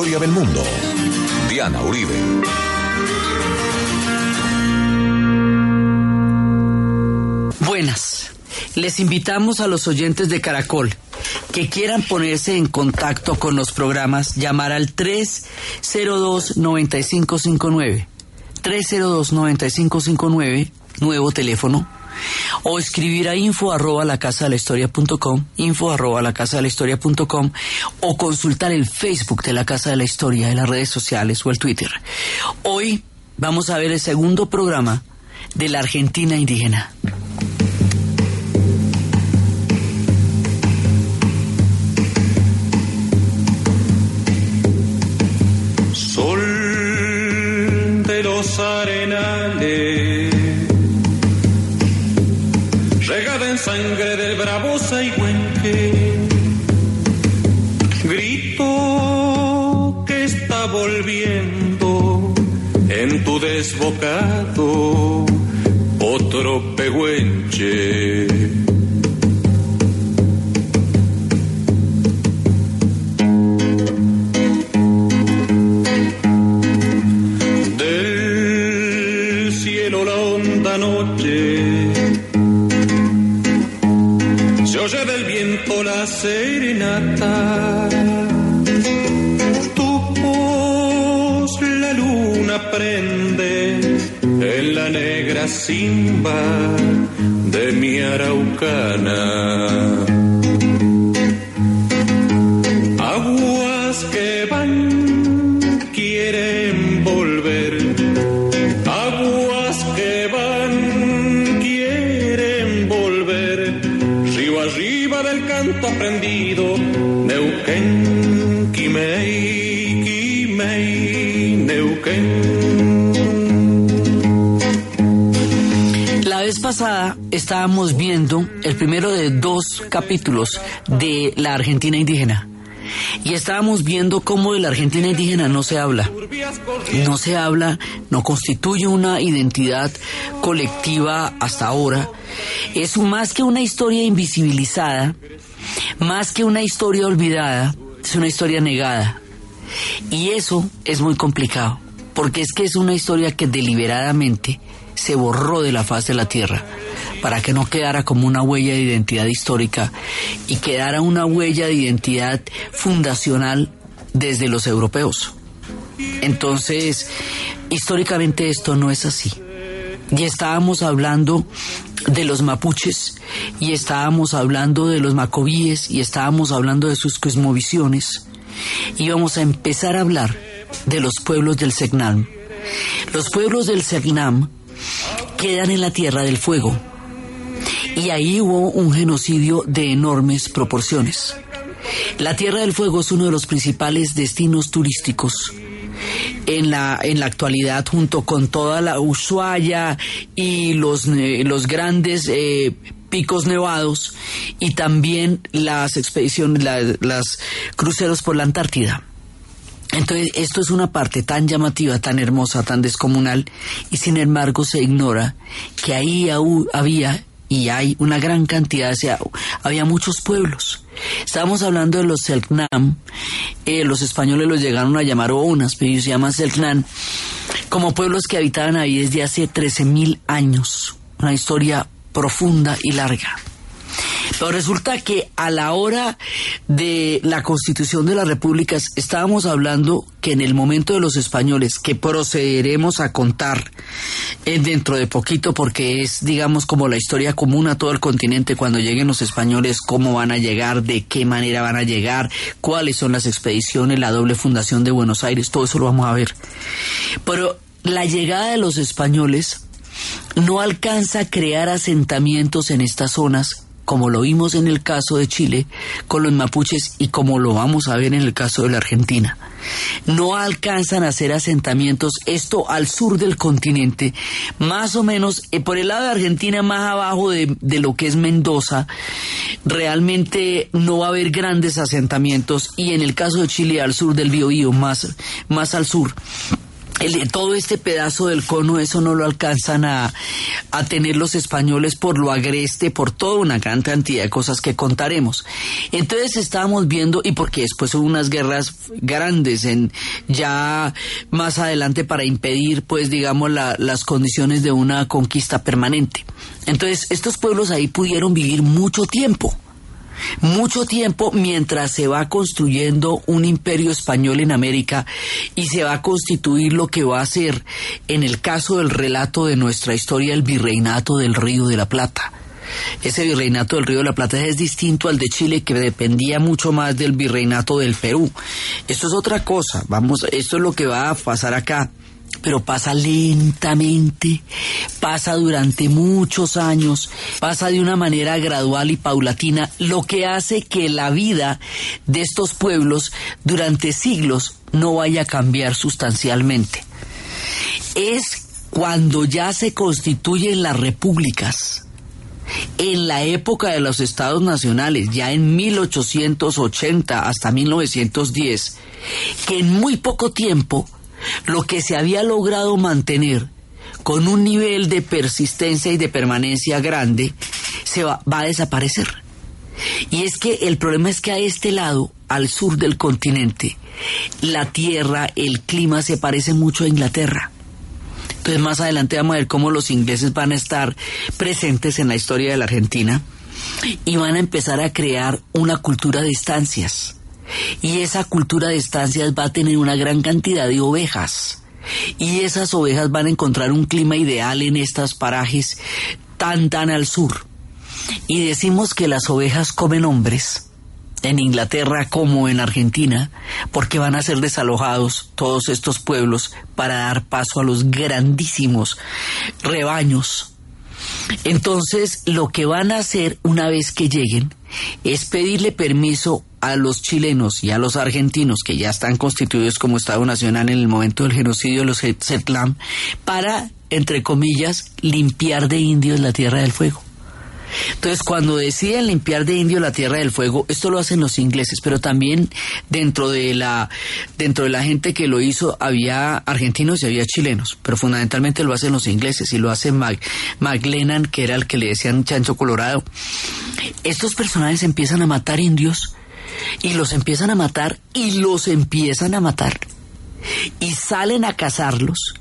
historia del. Diana Uribe. Buenas. Les invitamos a los oyentes de Caracol que quieran ponerse en contacto con los programas, llamar al 302-9559. 302-9559, nuevo teléfono, o escribir a info arroba la casa de la historia punto com, info arroba la casa de la historia punto com, o consultar el Facebook de la Casa de la Historia, de las redes sociales o el Twitter. Hoy vamos a ver el segundo programa de la Argentina indígena. Sol de los arenales, regada en sangre del bravo Saigüenque, grito que está volviendo en tu desbocado otro pehuenche. Del cielo la honda noche oye del viento la serenata. Tu voz la luna prende en la negra simba de mi araucana. Pasada estábamos viendo el primero de dos capítulos de la Argentina indígena. Y estábamos viendo cómo de la Argentina indígena no se habla. No se habla, no constituye una identidad colectiva hasta ahora. Es más que una historia invisibilizada, más que una historia olvidada, es una historia negada. Y eso es muy complicado, porque es que es una historia que deliberadamente se borró de la faz de la tierra para que no quedara como una huella de identidad histórica y quedara una huella de identidad fundacional desde los europeos. Entonces, históricamente esto no es así. Y estábamos hablando de los mapuches, y estábamos hablando de los macobíes, y estábamos hablando de sus cosmovisiones, y vamos a empezar a hablar de los pueblos del Segnam. Los pueblos del Segnam quedan en la Tierra del Fuego, y ahí hubo un genocidio de enormes proporciones. La Tierra del Fuego es uno de los principales destinos turísticos en la, en la actualidad junto con toda la Ushuaia y los, los grandes eh, picos nevados y también las expediciones, la- las cruceros por la Antártida. Entonces, esto es una parte tan llamativa, tan hermosa, tan descomunal, y sin embargo se ignora que ahí había y hay una gran cantidad, o sea, había muchos pueblos. Estábamos hablando de los Selknam, eh, los españoles los llegaron a llamar Ounas, pero ellos se llaman Selknam, como pueblos que habitaban ahí desde hace 13.000 años. Una historia profunda y larga. Pero resulta que a la hora de la constitución de las repúblicas estábamos hablando que en el momento de los españoles, que procederemos a contar eh, dentro de poquito porque es, digamos, como la historia común a todo el continente cuando lleguen los españoles, cómo van a llegar, de qué manera van a llegar, cuáles son las expediciones, la doble fundación de Buenos Aires, todo eso lo vamos a ver. Pero la llegada de los españoles no alcanza a crear asentamientos en estas zonas, como lo vimos en el caso de Chile con los mapuches y como lo vamos a ver en el caso de la Argentina. No alcanzan a hacer asentamientos, esto al sur del continente, más o menos eh, por el lado de Argentina, más abajo de, de lo que es Mendoza, realmente no va a haber grandes asentamientos y en el caso de Chile al sur del Biobío, más, más al sur todo este pedazo del cono, eso no lo alcanzan a, a, tener los españoles por lo agreste, por toda una gran cantidad de cosas que contaremos. Entonces estábamos viendo, y porque después hubo unas guerras grandes en ya más adelante para impedir, pues digamos, la, las condiciones de una conquista permanente. Entonces estos pueblos ahí pudieron vivir mucho tiempo mucho tiempo mientras se va construyendo un imperio español en América y se va a constituir lo que va a ser, en el caso del relato de nuestra historia, el virreinato del Río de la Plata. Ese virreinato del Río de la Plata es distinto al de Chile que dependía mucho más del virreinato del Perú. Esto es otra cosa, vamos, esto es lo que va a pasar acá pero pasa lentamente, pasa durante muchos años, pasa de una manera gradual y paulatina, lo que hace que la vida de estos pueblos durante siglos no vaya a cambiar sustancialmente. Es cuando ya se constituyen las repúblicas, en la época de los estados nacionales, ya en 1880 hasta 1910, que en muy poco tiempo lo que se había logrado mantener con un nivel de persistencia y de permanencia grande, se va, a desaparecer. Y es que el problema es que a este lado, al sur del continente, la tierra, el clima se parece mucho a Inglaterra. Entonces más adelante vamos a ver cómo los ingleses van a estar presentes en la historia de la Argentina y van a empezar a crear una cultura de estancias y esa cultura de estancias va a tener una gran cantidad de ovejas. Y esas ovejas van a encontrar un clima ideal en estos parajes tan tan al sur. Y decimos que las ovejas comen hombres en Inglaterra como en Argentina, porque van a ser desalojados todos estos pueblos para dar paso a los grandísimos rebaños. Entonces, lo que van a hacer una vez que lleguen es pedirle permiso a los chilenos y a los argentinos que ya están constituidos como Estado Nacional en el momento del genocidio de los Zetlam para, entre comillas, limpiar de indios la Tierra del Fuego. Entonces, cuando deciden limpiar de indios la Tierra del Fuego, esto lo hacen los ingleses, pero también dentro de la dentro de la gente que lo hizo había argentinos y había chilenos, pero fundamentalmente lo hacen los ingleses y lo hace Mag, McLennan, que era el que le decían Chancho Colorado. Estos personajes empiezan a matar indios y los empiezan a matar y los empiezan a matar. Y salen a cazarlos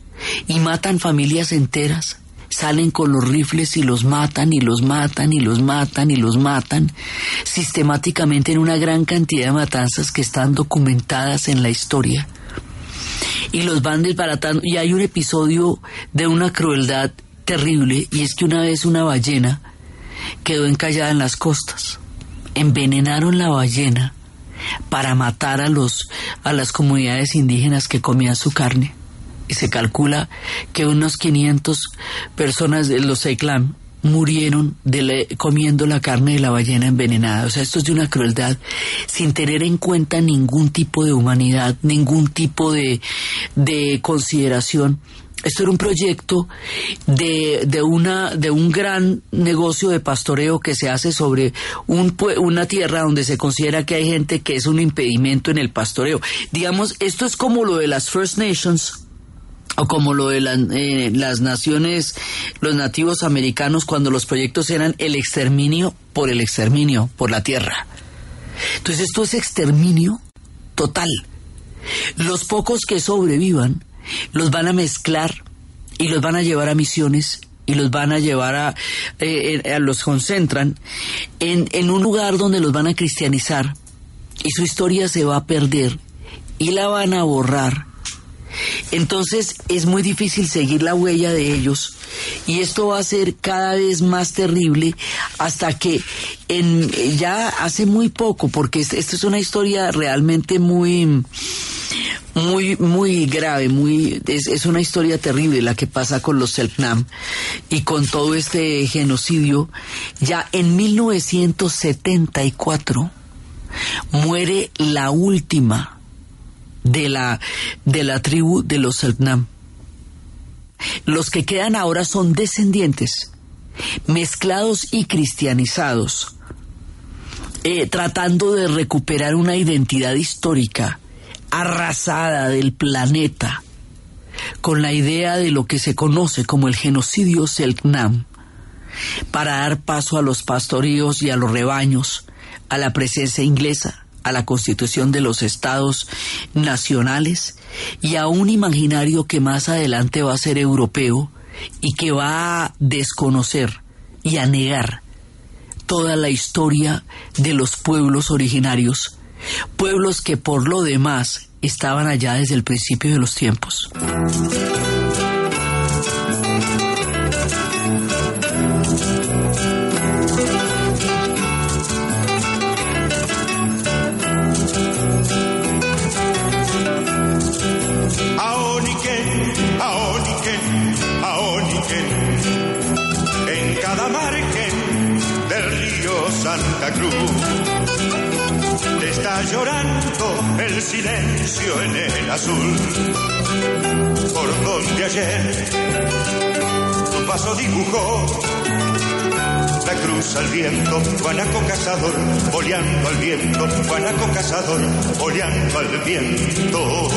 y matan familias enteras. Salen con los rifles y los matan y los matan y los matan y los matan sistemáticamente en una gran cantidad de matanzas que están documentadas en la historia. Y los van desbaratando y hay un episodio de una crueldad terrible y es que una vez una ballena quedó encallada en las costas envenenaron la ballena para matar a los a las comunidades indígenas que comían su carne. Y se calcula que unos 500 personas de los Seiklam murieron de comiendo la carne de la ballena envenenada. O sea, esto es de una crueldad sin tener en cuenta ningún tipo de humanidad, ningún tipo de, de consideración esto era un proyecto de, de, una, de un gran negocio de pastoreo que se hace sobre un, una tierra donde se considera que hay gente que es un impedimento en el pastoreo. Digamos, esto es como lo de las First Nations o como lo de eh, las naciones, los nativos americanos, cuando los proyectos eran el exterminio por el exterminio, por la tierra. Entonces esto es exterminio total. Los pocos que sobrevivan los van a mezclar y los van a llevar a misiones y los van a llevar a, eh, eh, los concentran en, en un lugar donde los van a cristianizar y su historia se va a perder y la van a borrar. Entonces es muy difícil seguir la huella de ellos y esto va a ser cada vez más terrible hasta que en ya hace muy poco, porque esta es una historia realmente muy muy, muy grave, muy, es, una historia terrible la que pasa con los Selknam y con todo este genocidio. Ya en 1974 muere la última de la, de la tribu de los Selknam. Los que quedan ahora son descendientes, mezclados y cristianizados, eh, tratando de recuperar una identidad histórica arrasada del planeta con la idea de lo que se conoce como el genocidio Selknam, para dar paso a los pastoríos y a los rebaños, a la presencia inglesa, a la constitución de los estados nacionales y a un imaginario que más adelante va a ser europeo y que va a desconocer y a negar toda la historia de los pueblos originarios, pueblos que por lo demás estaban allá desde el principio de los tiempos. Santa Cruz. Llorando el silencio en el azul, por donde ayer tu paso dibujó la cruz al viento, guanaco cazador, boleando al viento, guanaco cazador, boleando al viento.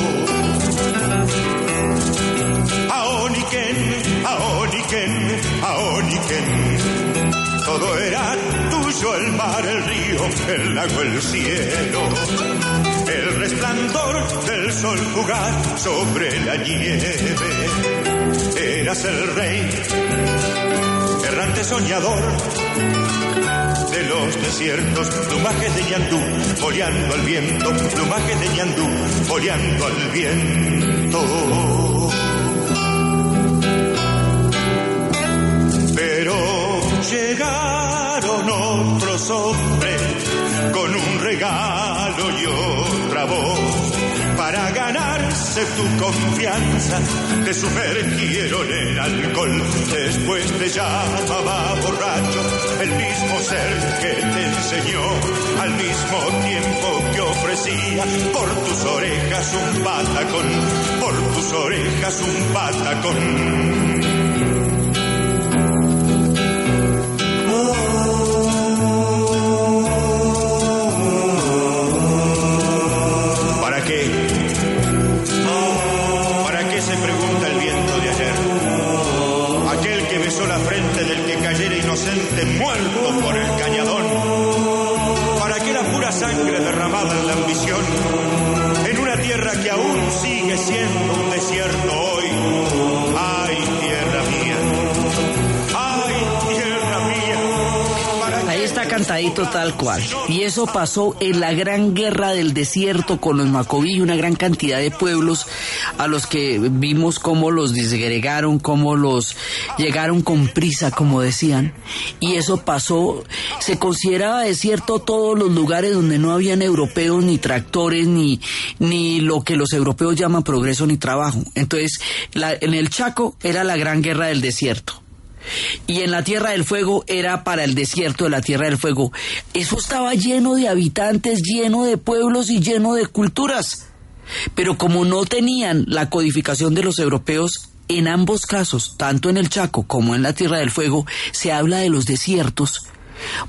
Aoniken, Aoniken, Aoniken todo era tuyo, el mar, el río, el lago, el cielo. El resplandor del sol jugar sobre la nieve. Eras el rey, errante soñador de los desiertos, plumaje de ñandú, boleando al viento, plumaje de ñandú, boleando al viento. Llegaron otros hombres con un regalo y otra voz. Para ganarse tu confianza te sumergieron en alcohol. Después te llamaba borracho el mismo ser que te enseñó. Al mismo tiempo que ofrecía por tus orejas un patacón por tus orejas un patacón la ambición? En una tierra que aún sigue siendo un desierto hoy. Cual. Y eso pasó en la gran guerra del desierto con los Macobí, una gran cantidad de pueblos a los que vimos cómo los disgregaron, cómo los llegaron con prisa, como decían, y eso pasó, se consideraba desierto todos los lugares donde no habían europeos, ni tractores, ni, ni lo que los europeos llaman progreso ni trabajo. Entonces, en el Chaco era la gran guerra del desierto. Y en la Tierra del Fuego era para el desierto de la Tierra del Fuego. Eso estaba lleno de habitantes, lleno de pueblos y lleno de culturas. Pero como no tenían la codificación de los europeos, en ambos casos, tanto en el Chaco como en la Tierra del Fuego, se habla de los desiertos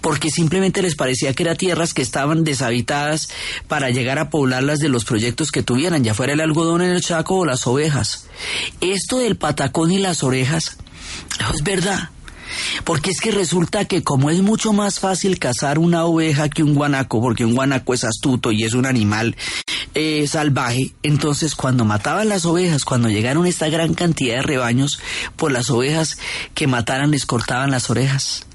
porque simplemente les parecía que eran tierras que estaban deshabitadas para llegar a poblarlas de los proyectos que tuvieran, ya fuera el algodón en el Chaco o las ovejas. Esto del patacón y las orejas es verdad. Porque es que resulta que como es mucho más fácil cazar una oveja que un guanaco, porque un guanaco es astuto y es un animal eh, salvaje, entonces cuando mataban las ovejas, cuando llegaron esta gran cantidad de rebaños, por las ovejas que mataran les cortaban las orejas.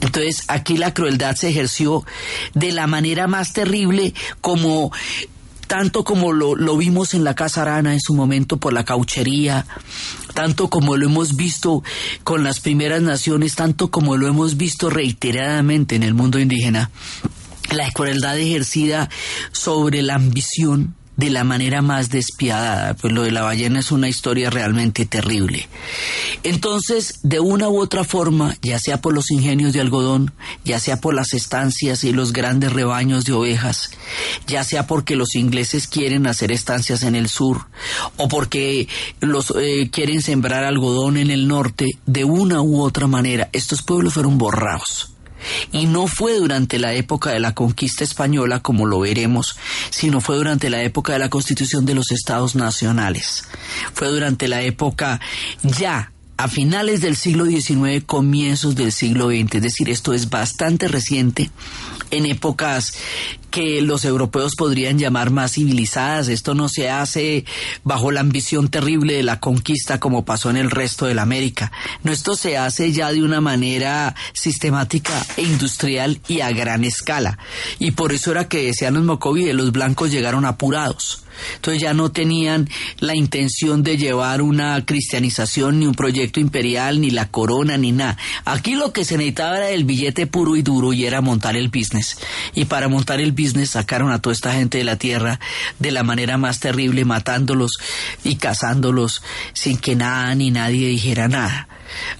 Entonces aquí la crueldad se ejerció de la manera más terrible como tanto como lo, lo, vimos en la Casa Arana en su momento por la cauchería, tanto como lo hemos visto con las primeras naciones, tanto como lo hemos visto reiteradamente en el mundo indígena, la crueldad ejercida sobre la ambición, de la manera más despiadada, pues lo de la ballena es una historia realmente terrible. Entonces, de una u otra forma, ya sea por los ingenios de algodón, ya sea por las estancias y los grandes rebaños de ovejas, ya sea porque los ingleses quieren hacer estancias en el sur, o porque los eh, quieren sembrar algodón en el norte, de una u otra manera, estos pueblos fueron borrados Y no fue durante la época de la conquista española, como lo veremos, sino fue durante la época de la constitución de los estados nacionales. Fue durante la época ya a finales del siglo XIX, comienzos del siglo XX. Es decir, esto es bastante reciente en épocas que los europeos podrían llamar más civilizadas. Esto no se hace bajo la ambición terrible de la conquista como pasó en el resto de la América. No, esto se hace ya de una manera sistemática e industrial y a gran escala. Y por eso era que decían los Mocovi, los blancos llegaron apurados. Entonces ya no tenían la intención de llevar una cristianización, ni un proyecto imperial, ni la corona, ni nada. Aquí lo que se necesitaba era el billete puro y duro y era montar el business. Y para montar el business sacaron a toda esta gente de la tierra de la manera más terrible, matándolos y cazándolos sin que nada ni nadie dijera nada.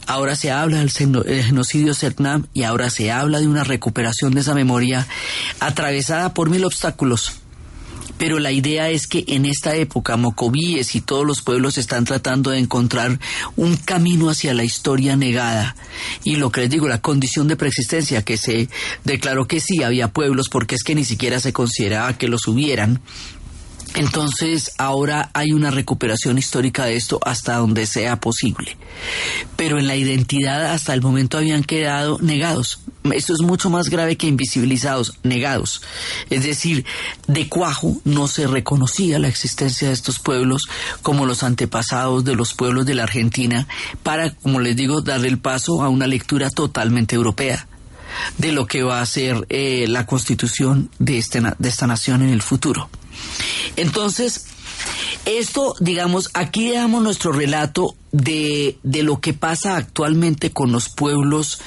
Ahora se habla del genocidio Setnam y ahora se habla de una recuperación de esa memoria atravesada por mil obstáculos pero la idea es que en esta época Mocovíes y todos los pueblos están tratando de encontrar un camino hacia la historia negada. Y lo que les digo, la condición de preexistencia, que se declaró que sí había pueblos porque es que ni siquiera se consideraba que los hubieran, entonces ahora hay una recuperación histórica de esto hasta donde sea posible. Pero en la identidad hasta el momento habían quedado negados. Esto es mucho más grave que invisibilizados, negados. Es decir, de cuajo no se reconocía la existencia de estos pueblos como los antepasados de los pueblos de la Argentina para, como les digo, darle el paso a una lectura totalmente europea de lo que va a ser eh, la constitución de, este, de esta nación en el futuro. Entonces, esto, digamos, aquí dejamos nuestro relato de, de, lo que pasa actualmente con los pueblos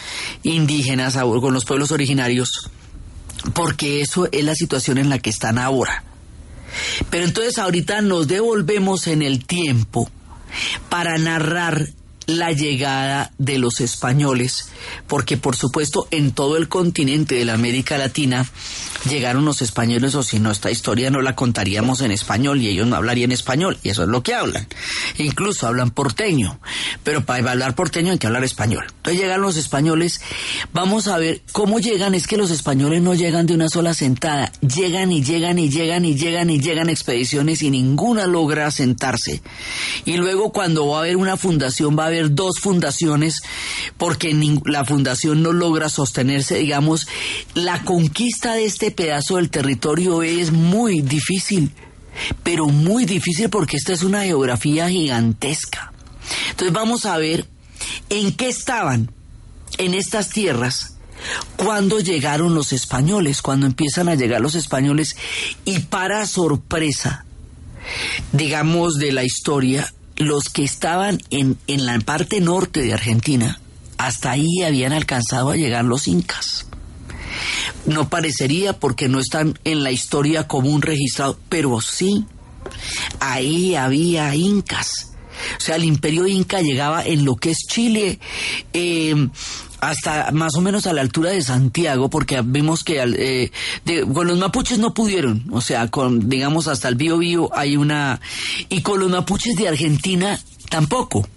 indígenas, con los pueblos originarios, porque eso es la situación en la que están ahora. Pero entonces ahorita nos devolvemos en el tiempo para narrar la llegada de los españoles, porque por supuesto en todo el continente de la América Latina llegaron los españoles o si no esta historia no la contaríamos en español y ellos no hablarían español y eso es lo que hablan. Incluso hablan porteño, pero para hablar porteño hay que hablar español. Entonces llegan los españoles, vamos a ver cómo llegan, es que los españoles no llegan de una sola sentada, llegan y llegan y llegan y llegan y llegan expediciones y ninguna logra sentarse. Y luego cuando va a haber una fundación va a haber dos fundaciones porque la fundación no logra sostenerse, digamos, la conquista de este pedazo del territorio es muy difícil, pero muy difícil porque esta es una geografía gigantesca. Entonces vamos a ver en qué estaban en estas tierras cuando llegaron los españoles, cuando empiezan a llegar los españoles y para sorpresa, digamos, de la historia, los que estaban en, en la parte norte de Argentina, hasta ahí habían alcanzado a llegar los incas. No parecería porque no están en la historia común registrado, pero sí, ahí había incas. O sea, el imperio inca llegaba en lo que es Chile, em, hasta más o menos a la altura de Santiago, porque vemos que eh, con los mapuches no pudieron, o sea, con digamos hasta el Bío Bío hay una y con los mapuches de Argentina tampoco.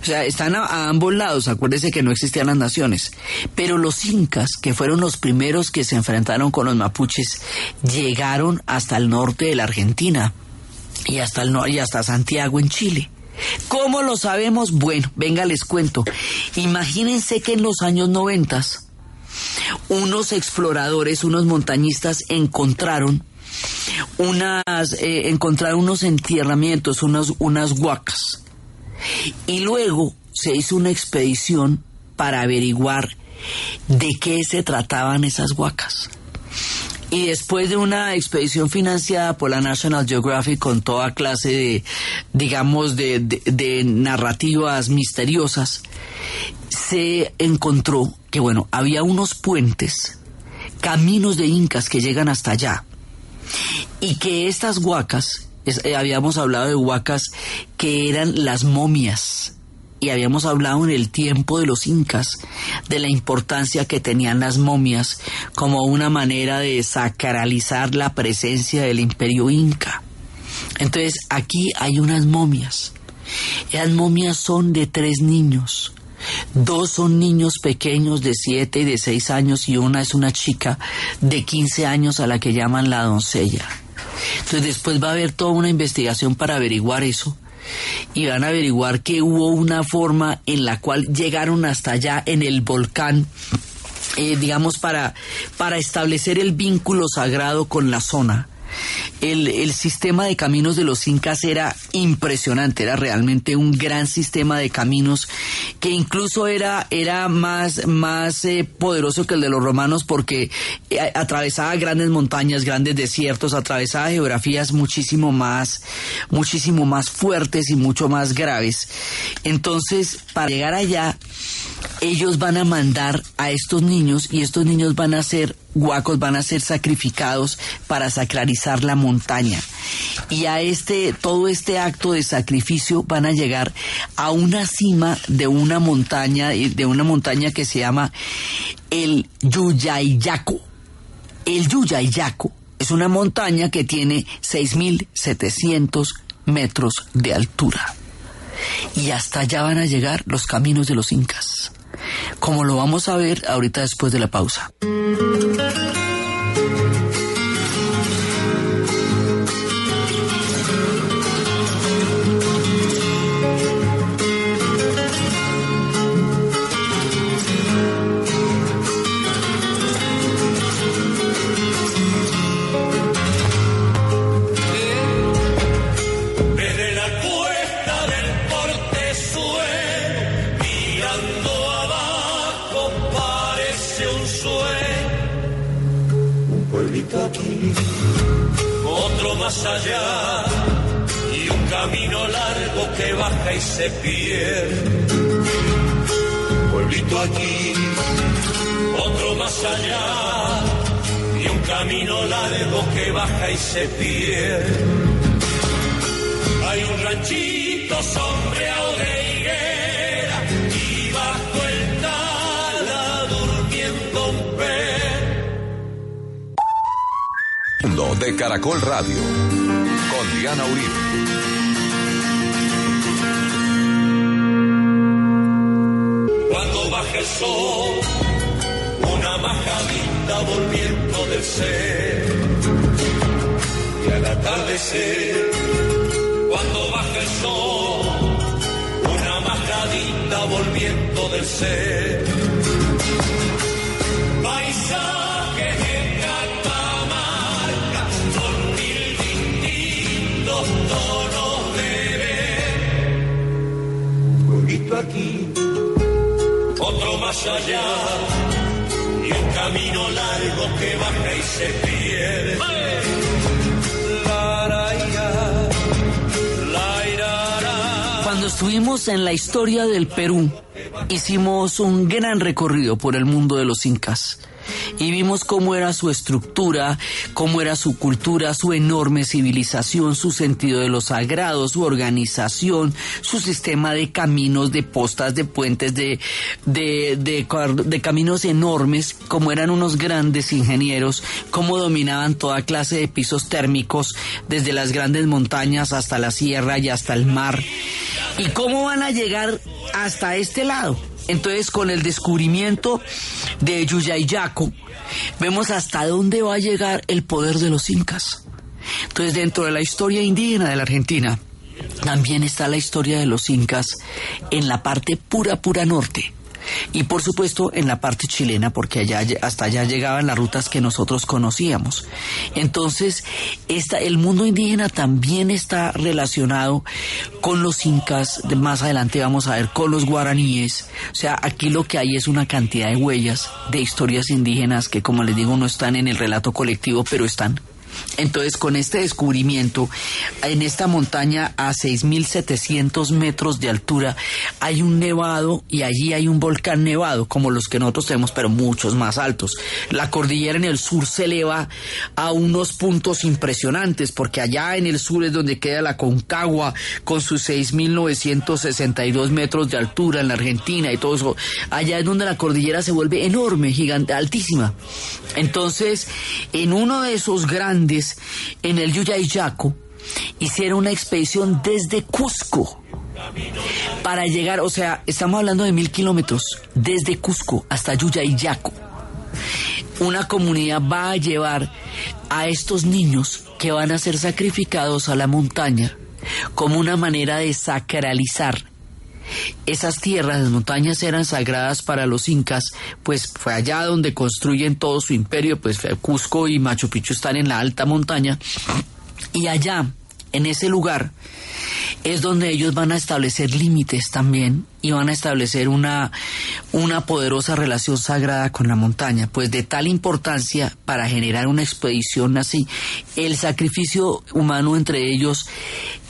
O sea, están a, ambos lados, acuérdese que no existían las naciones. Pero los incas, que fueron los primeros que se enfrentaron con los mapuches, llegaron hasta el norte de la Argentina y hasta, el, y hasta Santiago en Chile. ¿Cómo lo sabemos? Bueno, venga, les cuento. Imagínense que en los años noventas, unos exploradores, unos montañistas encontraron unas, eh, encontraron unos entierramientos, unas, unas huacas. Y luego se hizo una expedición para averiguar de qué se trataban esas huacas. Y después de una expedición financiada por la National Geographic con toda clase de, digamos, de, narrativas misteriosas, se encontró que, bueno, había unos puentes, caminos de incas que llegan hasta allá. Y que estas huacas, eh, habíamos hablado de huacas que eran las momias y habíamos hablado en el tiempo de los incas de la importancia que tenían las momias como una manera de sacralizar la presencia del imperio inca. Entonces aquí hay unas momias. Las momias son de tres niños, Dos son niños pequeños de 7 y de 6 años y una es una chica de 15 años a la que llaman la doncella. Entonces después va a haber toda una investigación para averiguar eso y van a averiguar que hubo una forma en la cual llegaron hasta allá en el volcán eh, digamos, para, para establecer el vínculo sagrado con la zona. El, el, sistema de caminos de los incas era impresionante, era realmente un gran sistema de caminos que incluso era, era más, más eh, poderoso que el de los romanos porque eh, atravesaba grandes montañas, grandes desiertos, atravesaba geografías muchísimo más, muchísimo más fuertes y mucho más graves. Entonces, para llegar allá, ellos van a mandar a estos niños y estos niños van a ser guacos, van a ser sacrificados para sacralizar la montaña. Y a este, todo este acto de sacrificio van a llegar a una cima de una montaña, de una montaña que se llama el Yuyayaco. El Yuyayaco es una montaña que tiene 6.700 metros de altura. Y hasta allá van a llegar los caminos de los incas como lo vamos a ver ahorita después de la pausa. Se pierde. Pueblito aquí, otro más allá y un camino largo que baja y se pierde. Hay un ranchito sombreado de higuera y bajo el tala durmiendo un de Caracol Radio con Diana Uribe. Cuando baja el sol, una majadita volviendo del ser. Y al atardecer, cuando baja el sol, una majadita volviendo del ser. Paisaje aquí, otro más allá, y un camino largo que baja y se pierde. Cuando estuvimos en la historia del Perú, hicimos un gran recorrido por el mundo de los incas y vimos cómo era su estructura, cómo era su cultura, su enorme civilización, su sentido de lo sagrado, su organización, su sistema de caminos, de postas, de puentes, de, de, de, caminos enormes, cómo eran unos grandes ingenieros, cómo dominaban toda clase de pisos térmicos, desde las grandes montañas hasta la sierra y hasta el mar, y cómo van a llegar hasta este lado entonces, con el descubrimiento de Yuyayaco, vemos hasta dónde va a llegar el poder de los incas. Entonces, dentro de la historia indígena de la Argentina, también está la historia de los incas en la parte pura, pura norte y por supuesto en la parte chilena porque allá hasta allá llegaban las rutas que nosotros conocíamos. Entonces, esta, el mundo indígena también está relacionado con los incas, más adelante vamos a ver con los guaraníes. O sea, aquí lo que hay es una cantidad de huellas de historias indígenas que como les digo no están en el relato colectivo, pero están. Entonces, con este descubrimiento, en esta montaña a 6.700 metros de altura hay un nevado y allí hay un volcán nevado, como los que nosotros tenemos, pero muchos más altos. La cordillera en el sur se eleva a unos puntos impresionantes, porque allá en el sur es donde queda la Concagua con sus 6.962 metros de altura en la Argentina y todo eso. Allá es donde la cordillera se vuelve enorme, gigante, altísima. Entonces, en uno de esos grandes, en el Yuyayaco, hicieron una expedición desde Cusco Para llegar, o sea, estamos hablando de mil kilómetros, desde Cusco hasta Yuyayaco. Una comunidad va a llevar a estos niños que van a ser sacrificados a la montaña como una manera de sacralizar esas tierras, las montañas eran sagradas para los incas, pues fue allá donde construyen todo su imperio, pues Cusco y Machu Picchu están en la alta montaña, y allá, en ese lugar, es donde ellos van a establecer límites también y van a establecer una, una poderosa relación sagrada con la montaña, pues de tal importancia para generar una expedición así, el sacrificio humano entre ellos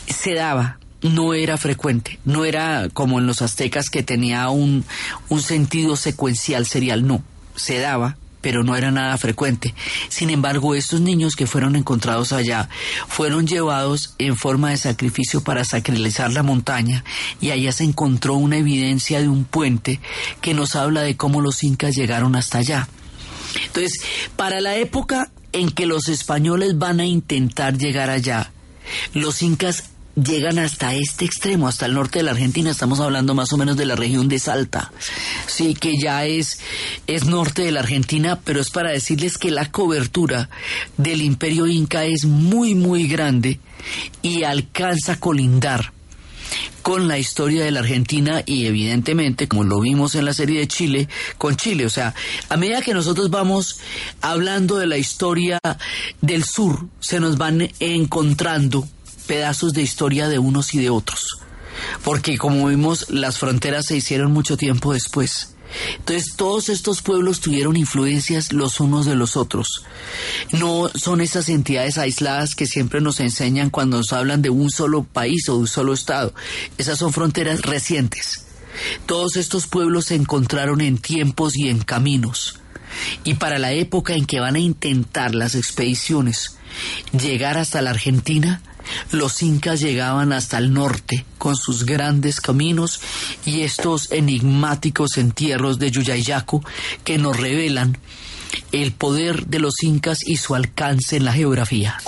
se daba no era frecuente, no era como en los aztecas que tenía un, un sentido secuencial serial, no, se daba, pero no era nada frecuente. Sin embargo, estos niños que fueron encontrados allá fueron llevados en forma de sacrificio para sacralizar la montaña y allá se encontró una evidencia de un puente que nos habla de cómo los incas llegaron hasta allá. Entonces, para la época en que los españoles van a intentar llegar allá, los incas llegan hasta este extremo, hasta el norte de la Argentina, estamos hablando más o menos de la región de Salta, sí, que ya es, es norte de la Argentina, pero es para decirles que la cobertura del imperio inca es muy, muy grande y alcanza a colindar con la historia de la Argentina y evidentemente, como lo vimos en la serie de Chile, con Chile. O sea, a medida que nosotros vamos hablando de la historia del sur, se nos van encontrando pedazos de historia de unos y de otros. Porque como vimos, las fronteras se hicieron mucho tiempo después. Entonces todos estos pueblos tuvieron influencias los unos de los otros. No son esas entidades aisladas que siempre nos enseñan cuando nos hablan de un solo país o un solo estado. Esas son fronteras recientes. Todos estos pueblos se encontraron en tiempos y en caminos. Y para la época en que van a intentar las expediciones llegar hasta la Argentina, los incas llegaban hasta el norte con sus grandes caminos y estos enigmáticos entierros de Yuyayaco que nos revelan el poder de los incas y su alcance en la geografía.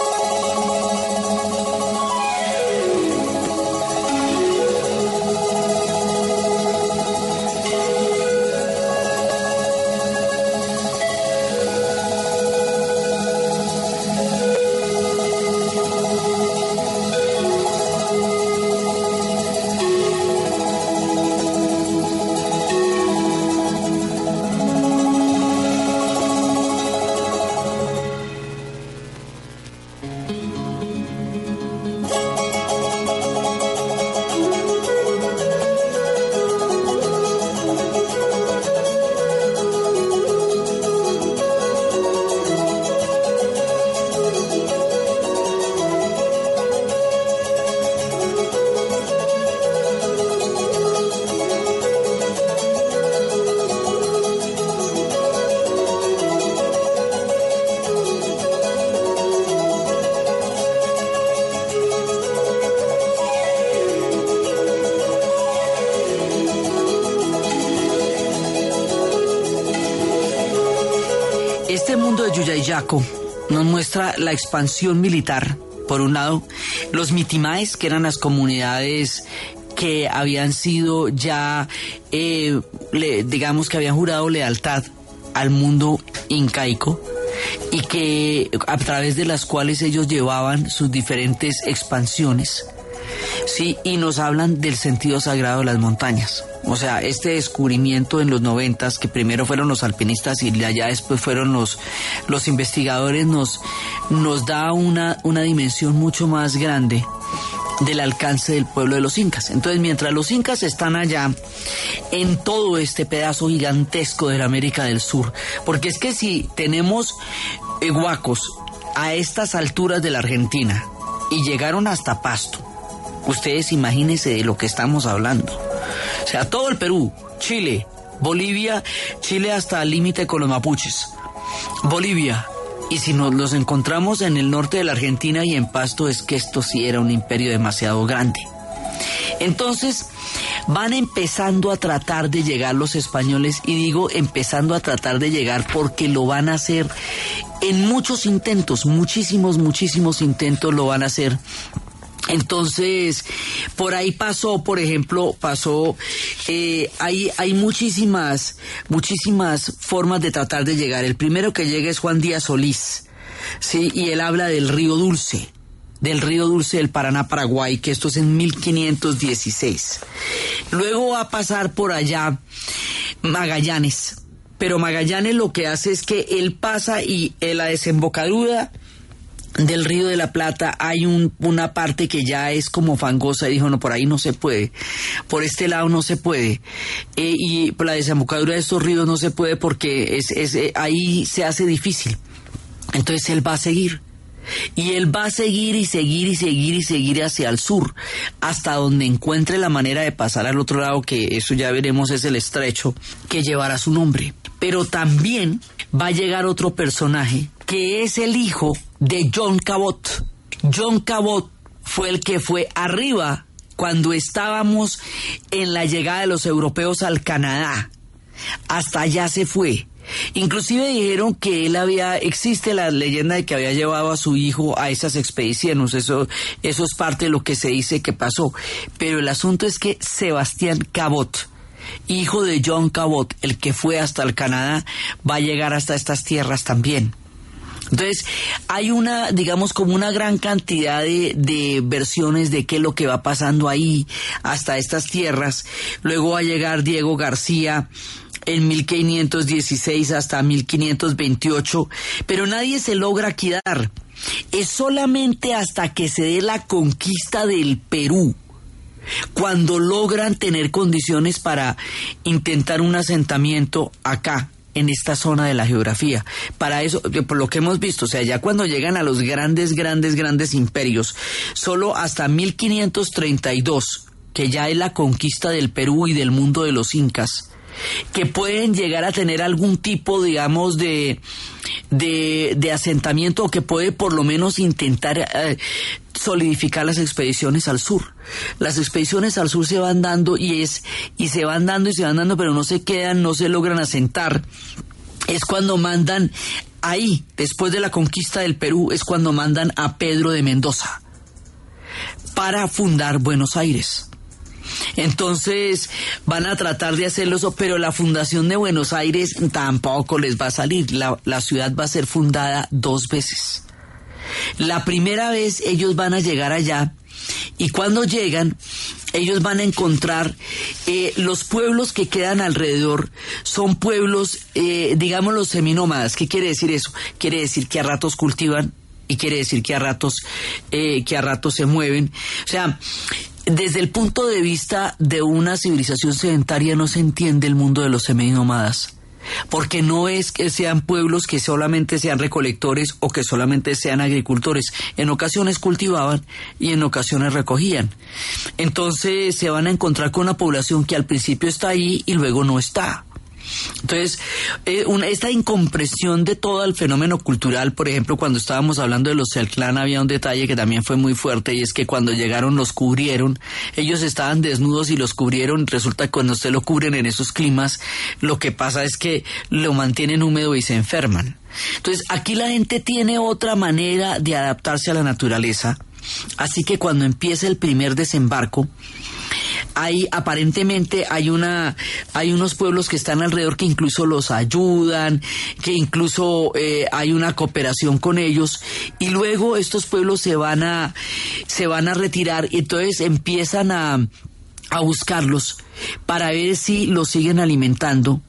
Nos muestra la expansión militar, por un lado, los mitimaes, que eran las comunidades que habían sido ya, eh, digamos que habían jurado lealtad al mundo incaico y que a través de las cuales ellos llevaban sus diferentes expansiones, sí, y nos hablan del sentido sagrado de las montañas. O sea, este descubrimiento en los noventas, que primero fueron los alpinistas y allá después fueron los, los investigadores, nos, nos da una, una dimensión mucho más grande del alcance del pueblo de los incas. Entonces, mientras los incas están allá, en todo este pedazo gigantesco de la América del Sur, porque es que si tenemos huacos a estas alturas de la Argentina y llegaron hasta Pasto, ustedes imagínense de lo que estamos hablando. O sea, todo el Perú, Chile, Bolivia, Chile hasta el límite con los mapuches. Bolivia. Y si nos los encontramos en el norte de la Argentina y en Pasto, es que esto sí era un imperio demasiado grande. Entonces, van empezando a tratar de llegar los españoles, y digo empezando a tratar de llegar porque lo van a hacer en muchos intentos, muchísimos, muchísimos intentos lo van a hacer Entonces, por ahí pasó, por ejemplo, pasó, eh, hay, hay muchísimas, muchísimas formas de tratar de llegar. El primero que llega es Juan Díaz Solís, ¿sí? Y él habla del río Dulce, del río Dulce del Paraná, Paraguay, que esto es en 1516. Luego va a pasar por allá Magallanes, pero Magallanes lo que hace es que él pasa y en la desembocadura del Río de la Plata hay un, una parte que ya es como fangosa y dijo, no, por ahí no se puede, por este lado no se puede. Eh, y por la desembocadura de estos ríos no se puede porque es, es, eh, ahí se hace difícil. Entonces él va a seguir. Y él va a seguir y seguir y seguir y seguir hacia el sur, hasta donde encuentre la manera de pasar al otro lado, que eso ya veremos es el estrecho, que llevará su nombre. Pero también va a llegar otro personaje que es el hijo de John Cabot. John Cabot fue el que fue arriba cuando estábamos en la llegada de los europeos al Canadá. Hasta allá se fue. Inclusive dijeron que él había, existe la leyenda de que había llevado a su hijo a esas expediciones, eso, eso es parte de lo que se dice que pasó. Pero el asunto es que Sebastián Cabot, hijo de John Cabot, el que fue hasta el Canadá, va a llegar hasta estas tierras también. Entonces, hay una, digamos, como una gran cantidad de, versiones de qué es lo que va pasando ahí, hasta estas tierras. Luego va a llegar Diego García en 1516 hasta 1528, pero nadie se logra quedar. Es solamente hasta que se dé la conquista del Perú cuando logran tener condiciones para intentar un asentamiento acá en esta zona de la geografía. Para eso, por lo que hemos visto, o sea, ya cuando llegan a los grandes, grandes, grandes imperios, solo hasta 1532, que ya es la conquista del Perú y del mundo de los incas, que pueden llegar a tener algún tipo, digamos, de, de, asentamiento o que puede por lo menos intentar eh, solidificar las expediciones al sur. Las expediciones al sur se van dando y es y se van dando y se van dando, pero no se quedan, no se logran asentar. Es cuando mandan ahí, después de la conquista del Perú, es cuando mandan a Pedro de Mendoza para fundar Buenos Aires. Entonces van a tratar de hacerlo pero la fundación de Buenos Aires tampoco les va a salir. La, la ciudad va a ser fundada dos veces. La primera vez ellos van a llegar allá y cuando llegan, ellos van a encontrar eh, los pueblos que quedan alrededor son pueblos, eh, digamos los seminómadas. ¿Qué quiere decir eso? Quiere decir que a ratos cultivan y quiere decir que a ratos eh, que a ratos se mueven. O sea, desde el punto de vista de una civilización sedentaria no se entiende el mundo de los seminómadas. Porque no es que sean pueblos que solamente sean recolectores o que solamente sean agricultores. En ocasiones cultivaban y en ocasiones recogían. Entonces se van a encontrar con una población que al principio está ahí y luego no está. Entonces, eh, esta incompresión de todo el fenómeno cultural, por ejemplo, cuando estábamos hablando de los Clan había un detalle que también fue muy fuerte y es que cuando llegaron los cubrieron, ellos estaban desnudos y los cubrieron, resulta que cuando usted lo cubren en esos climas, lo que pasa es que lo mantienen húmedo y se enferman. Entonces, aquí la gente tiene otra manera de adaptarse a la naturaleza, así que cuando empieza el primer desembarco, hay aparentemente hay una hay unos pueblos que están alrededor que incluso los ayudan que incluso eh, hay una cooperación con ellos y luego estos pueblos se van a se van a retirar y entonces empiezan a a buscarlos para ver si los siguen alimentando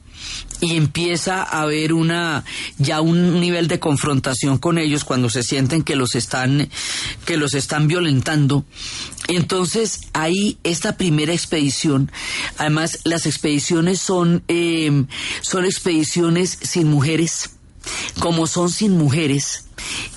y empieza a haber una ya un nivel de confrontación con ellos cuando se sienten que los están que los están violentando. Entonces ahí esta primera expedición además las expediciones son eh, son expediciones sin mujeres. Como son sin mujeres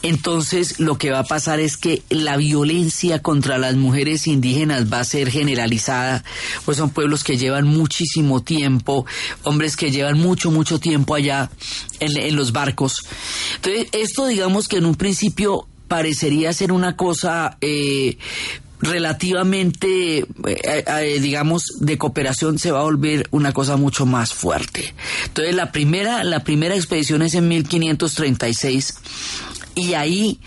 entonces lo que va a pasar es que la violencia contra las mujeres indígenas va a ser generalizada, pues son pueblos que llevan muchísimo tiempo, hombres que llevan mucho, mucho tiempo allá en, los barcos. Entonces esto digamos que en un principio parecería ser una cosa eh, relativamente, eh, eh, digamos, de cooperación se va a volver una cosa mucho más fuerte. Entonces, la primera, la primera expedición es en 1536 y ahí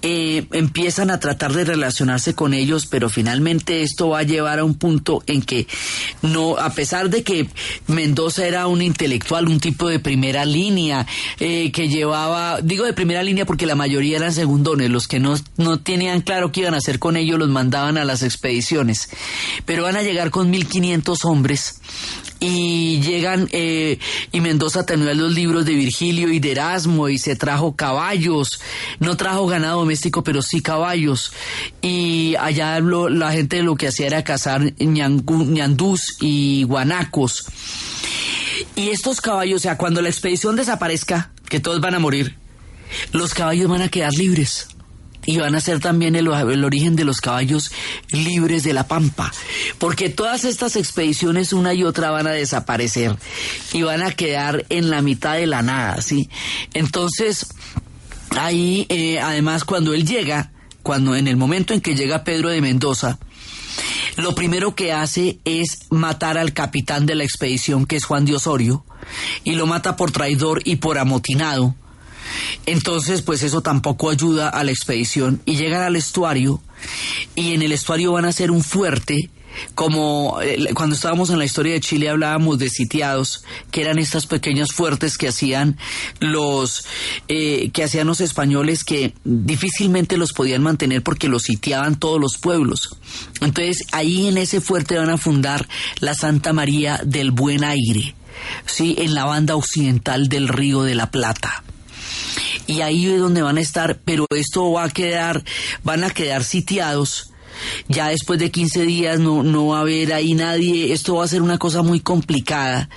eh, empiezan a tratar de relacionarse con ellos, pero finalmente esto va a llevar a un punto en que no, a pesar de que Mendoza era un intelectual, un tipo de primera línea, eh, que llevaba, digo de primera línea porque la mayoría eran segundones, los que no, no tenían claro qué iban a hacer con ellos los mandaban a las expediciones, pero van a llegar con 1500 hombres y llegan eh, y Mendoza tenía los libros de Virgilio y de Erasmo y se trajo caballos, no trajo ganado doméstico, pero sí caballos. Y allá la gente lo que hacía era cazar ñandús y guanacos. Y estos caballos, o sea, cuando la expedición desaparezca, que todos van a morir, los caballos van a quedar libres y van a ser también el, origen de los caballos libres de la pampa, porque todas estas expediciones una y otra van a desaparecer y van a quedar en la mitad de la nada, ¿sí? Entonces, ahí, eh, además, cuando él llega, cuando en el momento en que llega Pedro de Mendoza, lo primero que hace es matar al capitán de la expedición, que es Juan de Osorio, y lo mata por traidor y por amotinado entonces, pues eso tampoco ayuda a la expedición y llegan al estuario y en el estuario van a ser un fuerte como eh, cuando estábamos en la historia de Chile hablábamos de sitiados, que eran estas pequeñas fuertes que hacían los eh, que hacían los españoles que difícilmente los podían mantener porque los sitiaban todos los pueblos. Entonces ahí en ese fuerte van a fundar la Santa María del Buen Aire, sí, en la banda occidental del Río de la Plata y ahí es donde van a estar, pero esto va a quedar, van a quedar sitiados. Ya después de 15 días no, no va a haber ahí nadie, esto va a ser una cosa muy complicada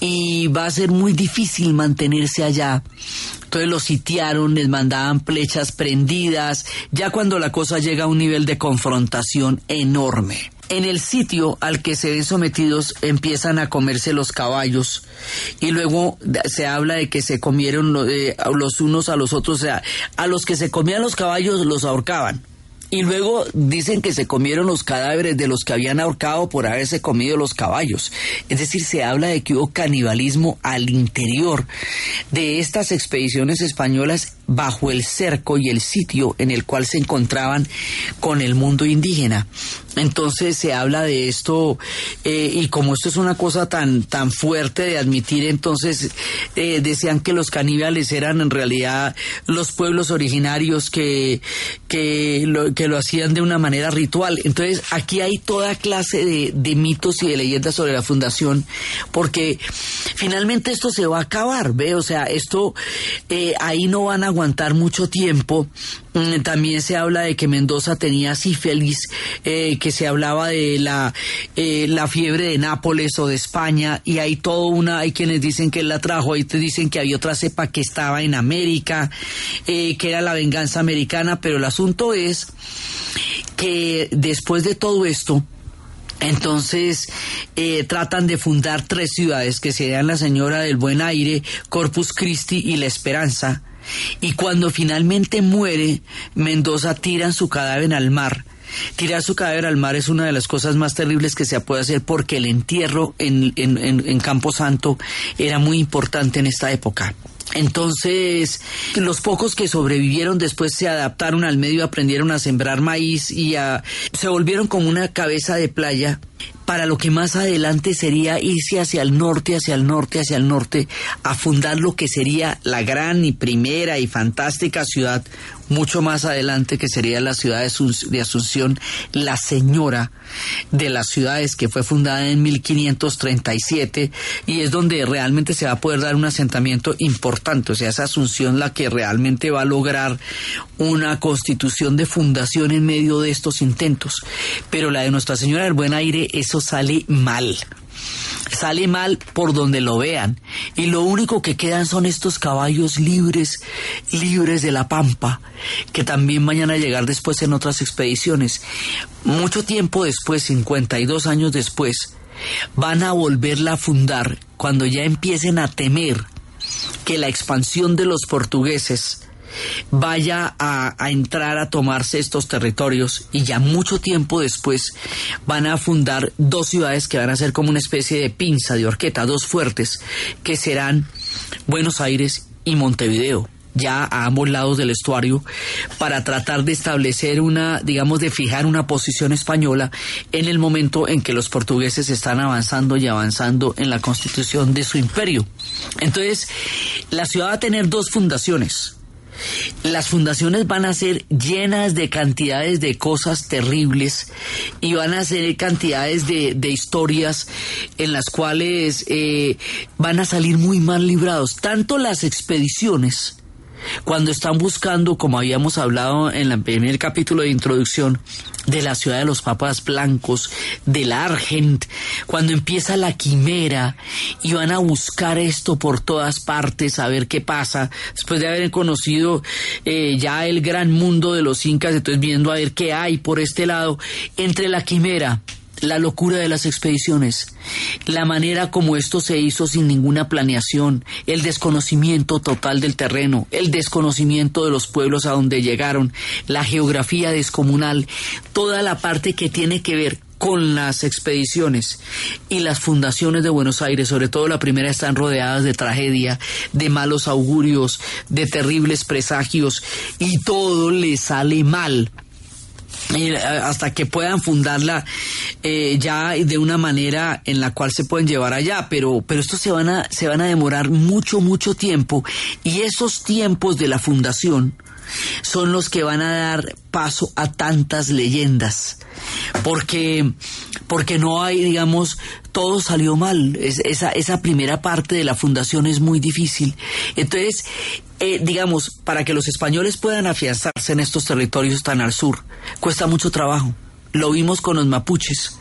y va a ser muy difícil mantenerse allá. Entonces los sitiaron, les mandaban flechas prendidas, ya cuando la cosa llega a un nivel de confrontación enorme. En el sitio al que se ven sometidos empiezan a comerse los caballos y luego se habla de que se comieron eh, los unos a los otros, o sea, a los que se comían los caballos los ahorcaban. Y luego dicen que se comieron los cadáveres de los que habían ahorcado por haberse comido los caballos. Es decir, se habla de que hubo canibalismo al interior de estas expediciones españolas bajo el cerco y el sitio en el cual se encontraban con el mundo indígena. Entonces se habla de esto eh, y como esto es una cosa tan tan fuerte de admitir, entonces eh, decían que los caníbales eran en realidad los pueblos originarios que que lo, que lo hacían de una manera ritual. Entonces aquí hay toda clase de, de mitos y de leyendas sobre la fundación porque finalmente esto se va a acabar, ve, o sea esto eh, ahí no van a aguantar mucho tiempo. Mm, también se habla de que Mendoza tenía sífilis, eh, que se hablaba de la, eh, la fiebre de Nápoles o de España, y hay todo una, hay quienes dicen que él la trajo, hay te dicen que había otra cepa que estaba en América, eh, que era la venganza americana, pero el asunto es que después de todo esto, entonces eh, tratan de fundar tres ciudades que serían la Señora del Buen Aire, Corpus Christi y La Esperanza, y cuando finalmente muere, Mendoza tira su cadáver al mar. Tirar su cadáver al mar es una de las cosas más terribles que se puede hacer porque el entierro en, en, en Campo Santo era muy importante en esta época. Entonces, los pocos que sobrevivieron después se adaptaron al medio, aprendieron a sembrar maíz y a, se volvieron como una cabeza de playa para lo que más adelante sería irse hacia el norte, hacia el norte, hacia el norte, a fundar lo que sería la gran y primera y fantástica ciudad, mucho más adelante que sería la ciudad de Asunción, la señora de las ciudades que fue fundada en 1537 y es donde realmente se va a poder dar un asentamiento importante, o sea, es Asunción la que realmente va a lograr una constitución de fundación en medio de estos intentos, pero la de Nuestra Señora del Buen Aire, eso sale mal. Sale mal por donde lo vean. Y lo único que quedan son estos caballos libres, libres de la pampa, que también vayan a llegar después en otras expediciones. Mucho tiempo después, 52 años después, van a volverla a fundar cuando ya empiecen a temer que la expansión de los portugueses vaya a, entrar a tomarse estos territorios y ya mucho tiempo después van a fundar dos ciudades que van a ser como una especie de pinza de horqueta, dos fuertes, que serán Buenos Aires y Montevideo. ya a ambos lados del estuario para tratar de establecer una, digamos, de fijar una posición española en el momento en que los portugueses están avanzando y avanzando en la constitución de su imperio. Entonces, la ciudad va a tener dos fundaciones. Las fundaciones van a ser llenas de cantidades de cosas terribles y van a ser cantidades de, historias en las cuales eh, van a salir muy mal librados. Tanto las expediciones cuando están buscando, como habíamos hablado en el primer capítulo de introducción, de la ciudad de los papas blancos, del Argent, cuando empieza la quimera y van a buscar esto por todas partes, a ver qué pasa, después de haber conocido eh, ya el gran mundo de los incas, entonces viendo a ver qué hay por este lado, entre la quimera la locura de las expediciones, la manera como esto se hizo sin ninguna planeación, el desconocimiento total del terreno, el desconocimiento de los pueblos a donde llegaron, la geografía descomunal, toda la parte que tiene que ver con las expediciones y las fundaciones de Buenos Aires, sobre todo la primera, están rodeadas de tragedia, de malos augurios, de terribles presagios y todo le sale mal hasta que puedan fundarla eh, ya de una manera en la cual se pueden llevar allá, pero, pero estos se van, a, se van a demorar mucho, mucho tiempo. Y esos tiempos de la fundación son los que van a dar paso a tantas leyendas, porque, porque no hay, digamos, todo salió mal, esa, esa primera parte de la fundación es muy difícil. Entonces, eh, digamos, para que los españoles puedan afianzarse en estos territorios tan al sur, cuesta mucho trabajo. Lo vimos con los mapuches.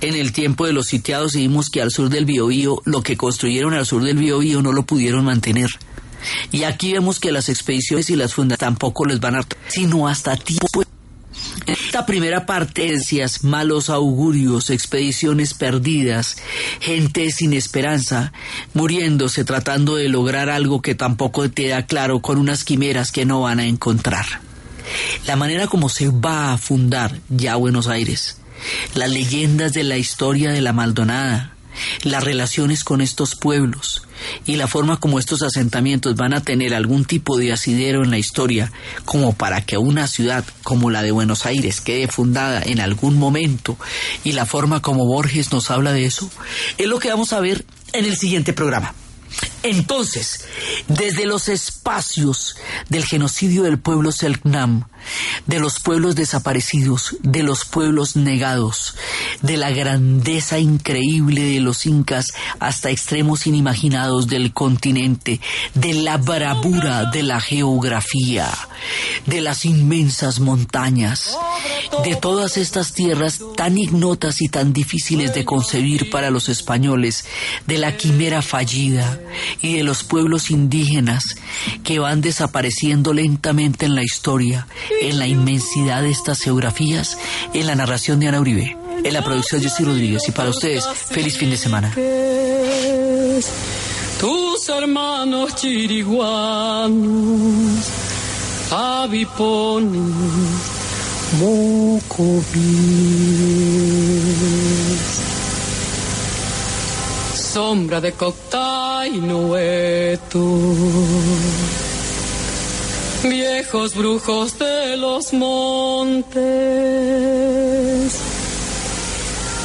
En el tiempo de los sitiados vimos que al sur del Biobío, lo que construyeron al sur del Biobío no lo pudieron mantener. Y aquí vemos que las expediciones y las fundas tampoco les van a... sino hasta tiempo esta primera parte malos augurios, expediciones perdidas, gente sin esperanza, muriéndose tratando de lograr algo que tampoco te da claro con unas quimeras que no van a encontrar. La manera como se va a fundar ya Buenos Aires, las leyendas de la historia de la Maldonada, las relaciones con estos pueblos y la forma como estos asentamientos van a tener algún tipo de asidero en la historia como para que una ciudad como la de Buenos Aires quede fundada en algún momento y la forma como Borges nos habla de eso es lo que vamos a ver en el siguiente programa. Entonces, desde los espacios del genocidio del pueblo Selknam, de los pueblos desaparecidos, de los pueblos negados, de la grandeza increíble de los incas hasta extremos inimaginados del continente, de la bravura de la geografía, de las inmensas montañas, de todas estas tierras tan ignotas y tan difíciles de concebir para los españoles, de la quimera fallida y de los pueblos indígenas que van desapareciendo lentamente en la historia, en la inmensidad de estas geografías, en la narración de Ana Uribe, en la producción de Jessy Rodríguez. Y para ustedes, feliz fin de semana. Tus hermanos chiriguanos, avipones, sombra de cocta y nueto viejos brujos de los montes,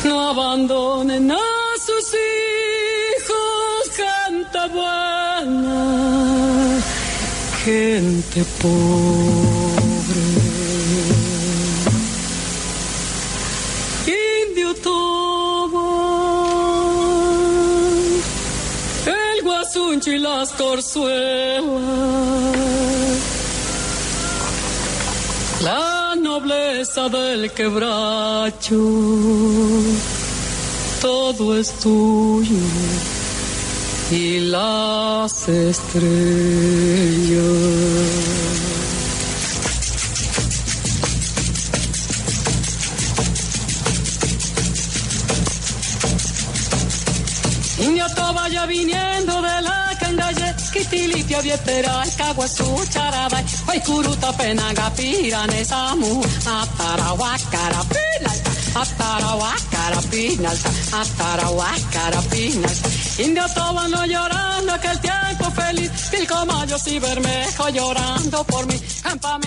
no abandonen a sus hijos, gente buena, gente pobre. Indio y las corzuelas la nobleza del quebracho, todo es tuyo y las estrellas. Indio vaya viniendo de la cangalle, kitilipia vietera, caguazú charada, ay curuta penaga pirane samu, atarahuacara pinal, atarahuacara pinal, atarahuacara pinal. Indio no llorando que el tiempo feliz, Pilcomayos y Bermejo llorando por mí. Campamento